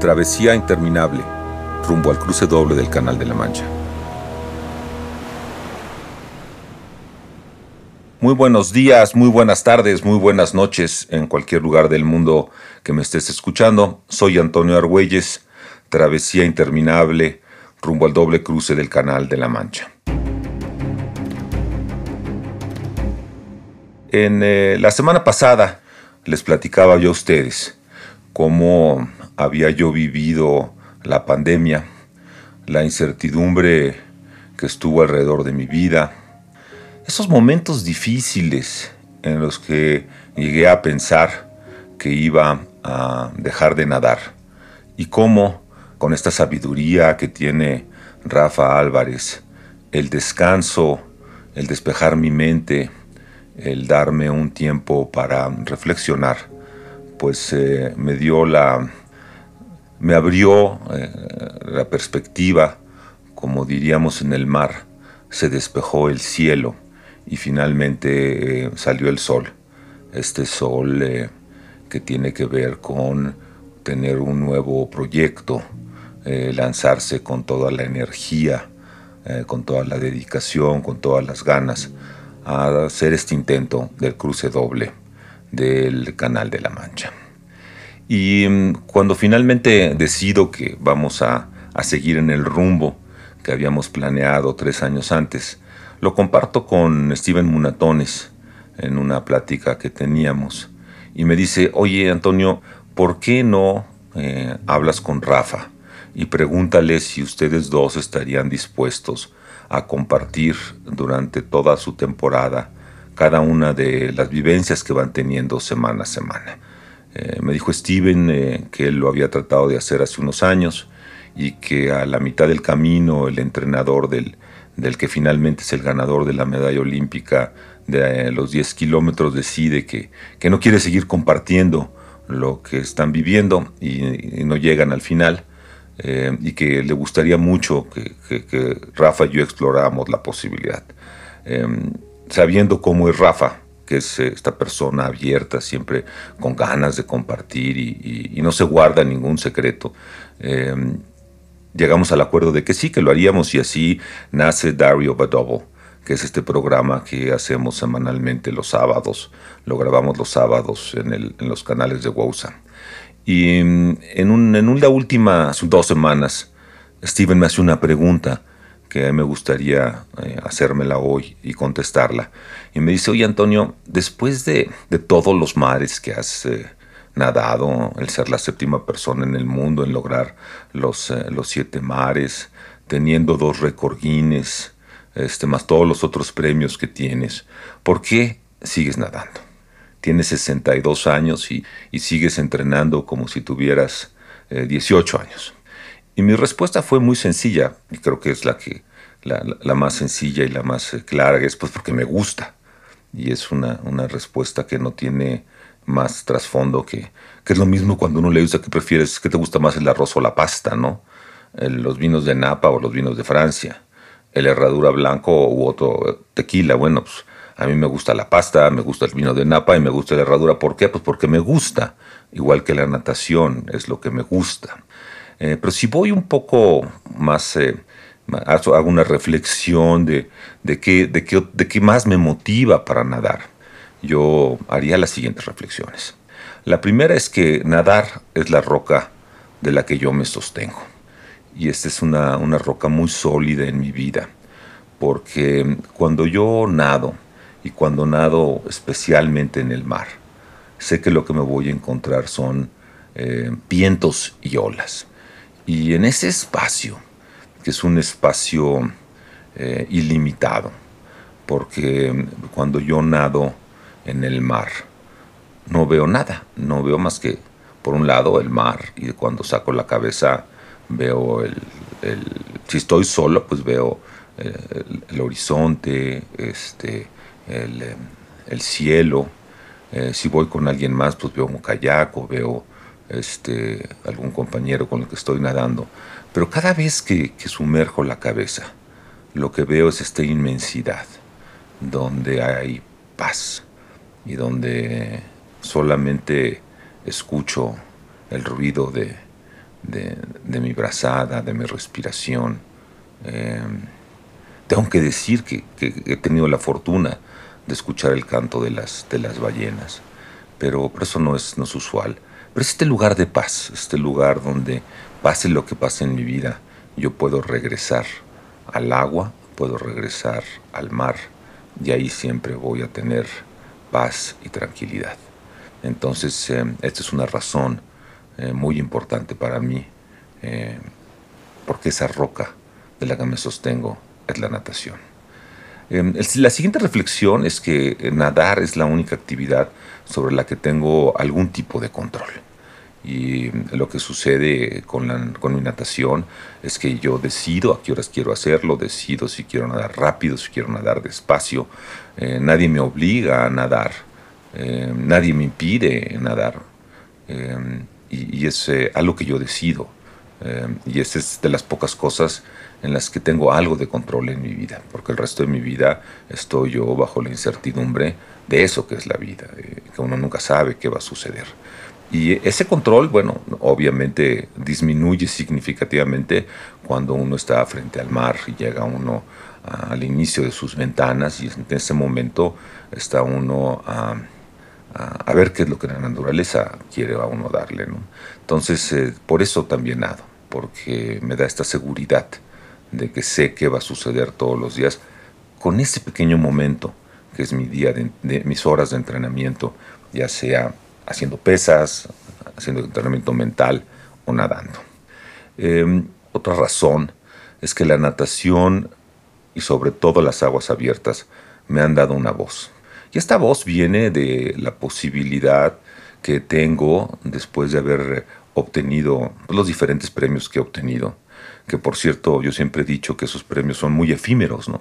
Travesía interminable, rumbo al cruce doble del Canal de la Mancha. Muy buenos días, muy buenas tardes, muy buenas noches en cualquier lugar del mundo que me estés escuchando. Soy Antonio Argüelles, Travesía interminable, rumbo al doble cruce del Canal de la Mancha. En eh, la semana pasada les platicaba yo a ustedes cómo había yo vivido la pandemia, la incertidumbre que estuvo alrededor de mi vida, esos momentos difíciles en los que llegué a pensar que iba a dejar de nadar. Y cómo con esta sabiduría que tiene Rafa Álvarez, el descanso, el despejar mi mente, el darme un tiempo para reflexionar, pues eh, me dio la, me abrió eh, la perspectiva, como diríamos en el mar, se despejó el cielo y finalmente eh, salió el sol, este sol que tiene que ver con tener un nuevo proyecto, lanzarse con toda la energía, con toda la dedicación, con todas las ganas a hacer este intento del cruce doble del Canal de la Mancha. Y mm, cuando finalmente decido que vamos a, seguir en el rumbo que habíamos planeado tres años antes, lo comparto con Steven Munatones en una plática que teníamos y me dice, oye Antonio, ¿por qué no eh, hablas con Rafa y pregúntale si ustedes dos estarían dispuestos a compartir durante toda su temporada cada una de las vivencias que van teniendo semana a semana. Eh, me dijo Steven eh, que él lo había tratado de hacer hace unos años y que a la mitad del camino el entrenador del, que finalmente es el ganador de la medalla olímpica de eh, los 10 kilómetros decide que, que, no quiere seguir compartiendo lo que están viviendo y no llegan al final y que le gustaría mucho que, Rafa y yo exploráramos la posibilidad. Em, sabiendo cómo es Rafa, que es eh, esta persona abierta, siempre con ganas de compartir y, no se guarda ningún secreto. Em, llegamos al acuerdo de que sí, que lo haríamos y así nace Dario Badobo, que es este programa que hacemos semanalmente los sábados, lo grabamos los sábados en, los canales de Wousa. Y mm, en, un, en una última dos semanas, Steven me hace una pregunta que me gustaría eh, hacérmela hoy y contestarla. Y me dice, oye Antonio, después de, todos los mares que has eh, nadado, el ser la séptima persona en el mundo, en lograr los, eh, los siete mares, teniendo dos récord este, más todos los otros premios que tienes, ¿por qué sigues nadando? tienes 62 años y, sigues entrenando como si tuvieras 18 eh, años. Y mi respuesta fue muy sencilla, y creo que es la, que, la, más sencilla y la más eh, clara, es pues porque me gusta. Y es una, respuesta que no tiene más trasfondo que, que es lo mismo cuando uno le dice que prefieres, que te gusta más el arroz o la pasta, ¿no? los vinos de Napa o los vinos de Francia, el herradura blanco u otro tequila, bueno, pues a mí me gusta la pasta, me gusta el vino de Napa y me gusta la herradura. ¿Por qué? Pues porque me gusta, igual que la natación, es lo que me gusta. Eh, pero si voy un poco más, eh, hago una reflexión de, de, qué, de, qué, de qué más me motiva para nadar, yo haría las siguientes reflexiones. La primera es que nadar es la roca de la que yo me sostengo. Y esta es una, una roca muy sólida en mi vida, porque cuando yo nado, y cuando nado especialmente en el mar, sé que lo que me voy a encontrar son eh, vientos y olas. Y en ese espacio, que es un espacio eh, ilimitado, porque cuando yo nado en el mar, no veo nada, no veo más que, por un lado, el mar, y cuando saco la cabeza veo el, si estoy solo, pues veo eh, el, el horizonte, este, Em, el, cielo. Eh, si voy con alguien más, pues veo un kayak o veo este, algún compañero con el que estoy nadando. Pero cada vez que, sumerjo la cabeza, lo que veo es esta inmensidad, donde hay paz y donde solamente escucho el ruido de, de, mi brazada, de mi respiración. Em, tengo que decir que, he tenido la fortuna de escuchar el canto de las, de las ballenas, pero, eso no es, no es usual. Pero es este lugar de paz, este lugar donde pase lo que pase en mi vida, yo puedo regresar al agua, puedo regresar al mar y ahí siempre voy a tener paz y tranquilidad. Entonces, em, esta es una razón eh, muy importante para mí, eh, porque esa roca de la que me sostengo es la natación. La siguiente reflexión es que nadar es la única actividad sobre la que tengo algún tipo de control. Y lo que sucede con, la, con mi natación es que yo decido a qué horas quiero hacerlo, decido si quiero nadar rápido, si quiero nadar despacio. Eh, nadie me obliga a nadar, nadie me impide nadar. Em, y, es eh, algo que yo decido. Eh, y esa es de las pocas cosas en las que tengo algo de control en mi vida, porque el resto de mi vida estoy yo bajo la incertidumbre de eso que es la vida, eh, que uno nunca sabe qué va a suceder. Y ese control, bueno, obviamente disminuye significativamente cuando uno está frente al mar y llega uno al inicio de sus ventanas y en ese momento está uno a a, ver qué es lo que la naturaleza quiere a uno darle. ¿no? Entonces, eh, por eso también nado, porque me da esta seguridad de que sé qué va a suceder todos los días con ese pequeño momento que es mi día, de, mis horas de entrenamiento, ya sea haciendo pesas, haciendo entrenamiento mental o nadando. Em, otra razón es que la natación y sobre todo las aguas abiertas me han dado una voz. Y esta voz viene de la posibilidad que tengo después de haber obtenido los diferentes premios que he obtenido. Que por cierto, yo siempre he dicho que esos premios son muy efímeros, ¿no?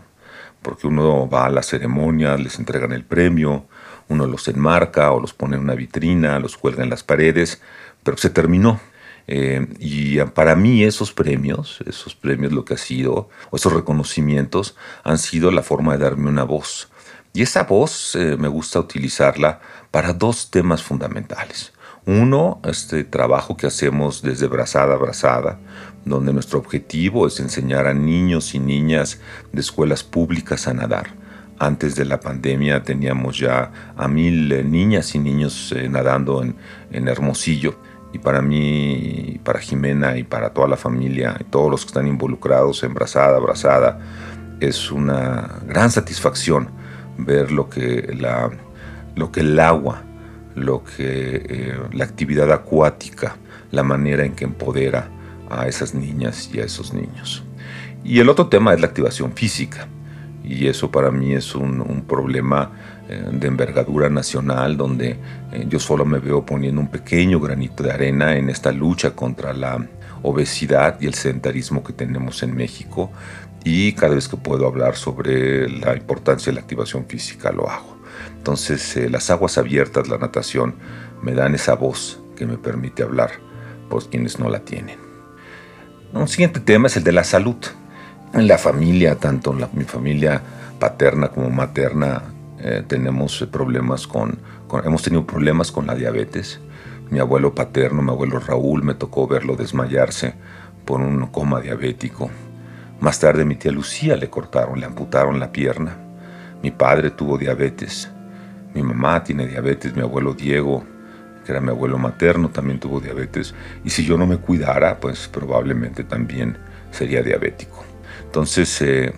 Porque uno va a la ceremonia, les entregan el premio, uno los enmarca o los pone en una vitrina, los cuelga en las paredes, pero se terminó. Eh, y para mí esos premios, esos premios lo que ha sido, o esos reconocimientos, han sido la forma de darme una voz y esa voz eh, me gusta utilizarla para dos temas fundamentales. Uno, este trabajo que hacemos desde Brazada a Brazada, donde nuestro objetivo es enseñar a niños y niñas de escuelas públicas a nadar. Antes de la pandemia teníamos ya a mil eh, niñas y niños eh, nadando en, en Hermosillo. Y para mí, para Jimena y para toda la familia y todos los que están involucrados en Brazada, Brazada, es una gran satisfacción ver lo que, la, lo que el agua, lo que eh, la actividad acuática, la manera en que empodera a esas niñas y a esos niños. Y el otro tema es la activación física. Y eso para mí es un, problema eh, de envergadura nacional donde eh, yo solo me veo poniendo un pequeño granito de arena en esta lucha contra la obesidad y el sedentarismo que tenemos en México, y cada vez que puedo hablar sobre la importancia de la activación física lo hago. Entonces eh, las aguas abiertas, la natación, me dan esa voz que me permite hablar por quienes no la tienen. Un siguiente tema es el de la salud. En la familia, tanto en mi familia paterna como materna, eh, tenemos problemas con, hemos tenido problemas con la diabetes. Mi abuelo paterno, mi abuelo Raúl, me tocó verlo desmayarse por un coma diabético. Más tarde mi tía Lucía le cortaron, le amputaron la pierna. Mi padre tuvo diabetes. Mi mamá tiene diabetes. Mi abuelo Diego, que era mi abuelo materno, también tuvo diabetes. Y si yo no me cuidara, pues probablemente también sería diabético. Entonces, eh,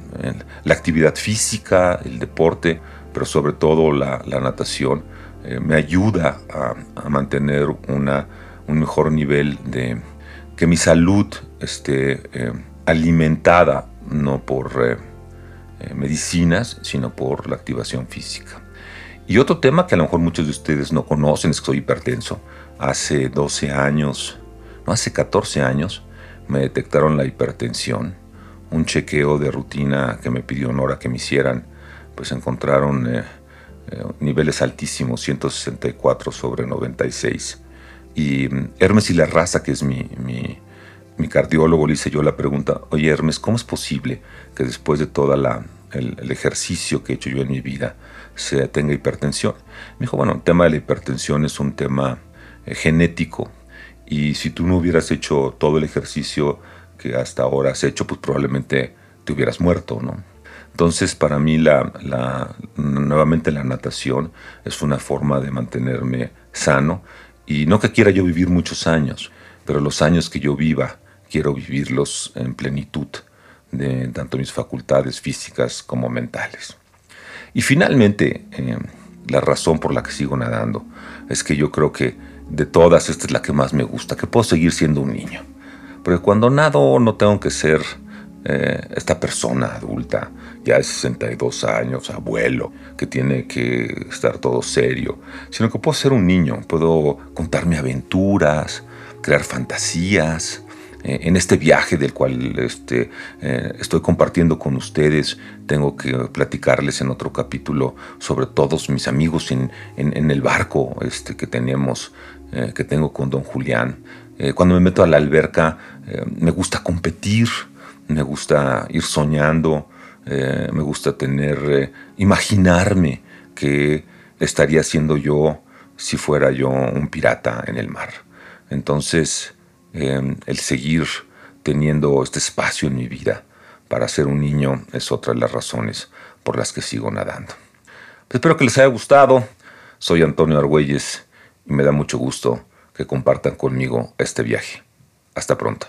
la actividad física, el deporte, pero sobre todo la, natación, eh, me ayuda a, mantener una, un mejor nivel de que mi salud esté eh, alimentada no por medicinas, sino por la activación física. Y otro tema que a lo mejor muchos de ustedes no conocen es que soy hipertenso. Hace 12 años, no hace 14 años, me detectaron la hipertensión. Un chequeo de rutina que me pidió Nora que me hicieran, pues encontraron eh, niveles altísimos, 164 sobre 96. Y mm, Hermes y la raza, que es mi, mi mi cardiólogo le hice yo la pregunta, oye Hermes, ¿cómo es posible que después de todo el, ejercicio que he hecho yo en mi vida se tenga hipertensión? Me dijo, bueno, el tema de la hipertensión es un tema eh, genético Y si tú no hubieras hecho todo el ejercicio que hasta ahora has hecho, pues probablemente te hubieras muerto, ¿no? Entonces, para mí, la, nuevamente la natación es una forma de mantenerme sano y no que quiera yo vivir muchos años, pero los años que yo viva, quiero vivirlos en plenitud de tanto mis facultades físicas como mentales. Y finalmente, eh, la razón por la que sigo nadando es que yo creo que de todas esta es la que más me gusta, que puedo seguir siendo un niño. Porque cuando nado no tengo que ser eh, esta persona adulta, ya de 62 años, abuelo, que tiene que estar todo serio, sino que puedo ser un niño, puedo contarme aventuras, crear fantasías. Eh, en este viaje del cual este, eh, estoy compartiendo con ustedes, tengo que platicarles en otro capítulo sobre todos mis amigos en, el barco este, que tenemos, que tengo con don Julián. Cuando me meto a la alberca, me gusta competir, me gusta ir soñando, eh, me gusta tener, eh, imaginarme que estaría siendo yo si fuera yo un pirata en el mar. Entonces, em, el seguir teniendo este espacio en mi vida para ser un niño es otra de las razones por las que sigo nadando. espero que les haya gustado. Soy Antonio Argüelles y me da mucho gusto que compartan conmigo este viaje. Hasta pronto.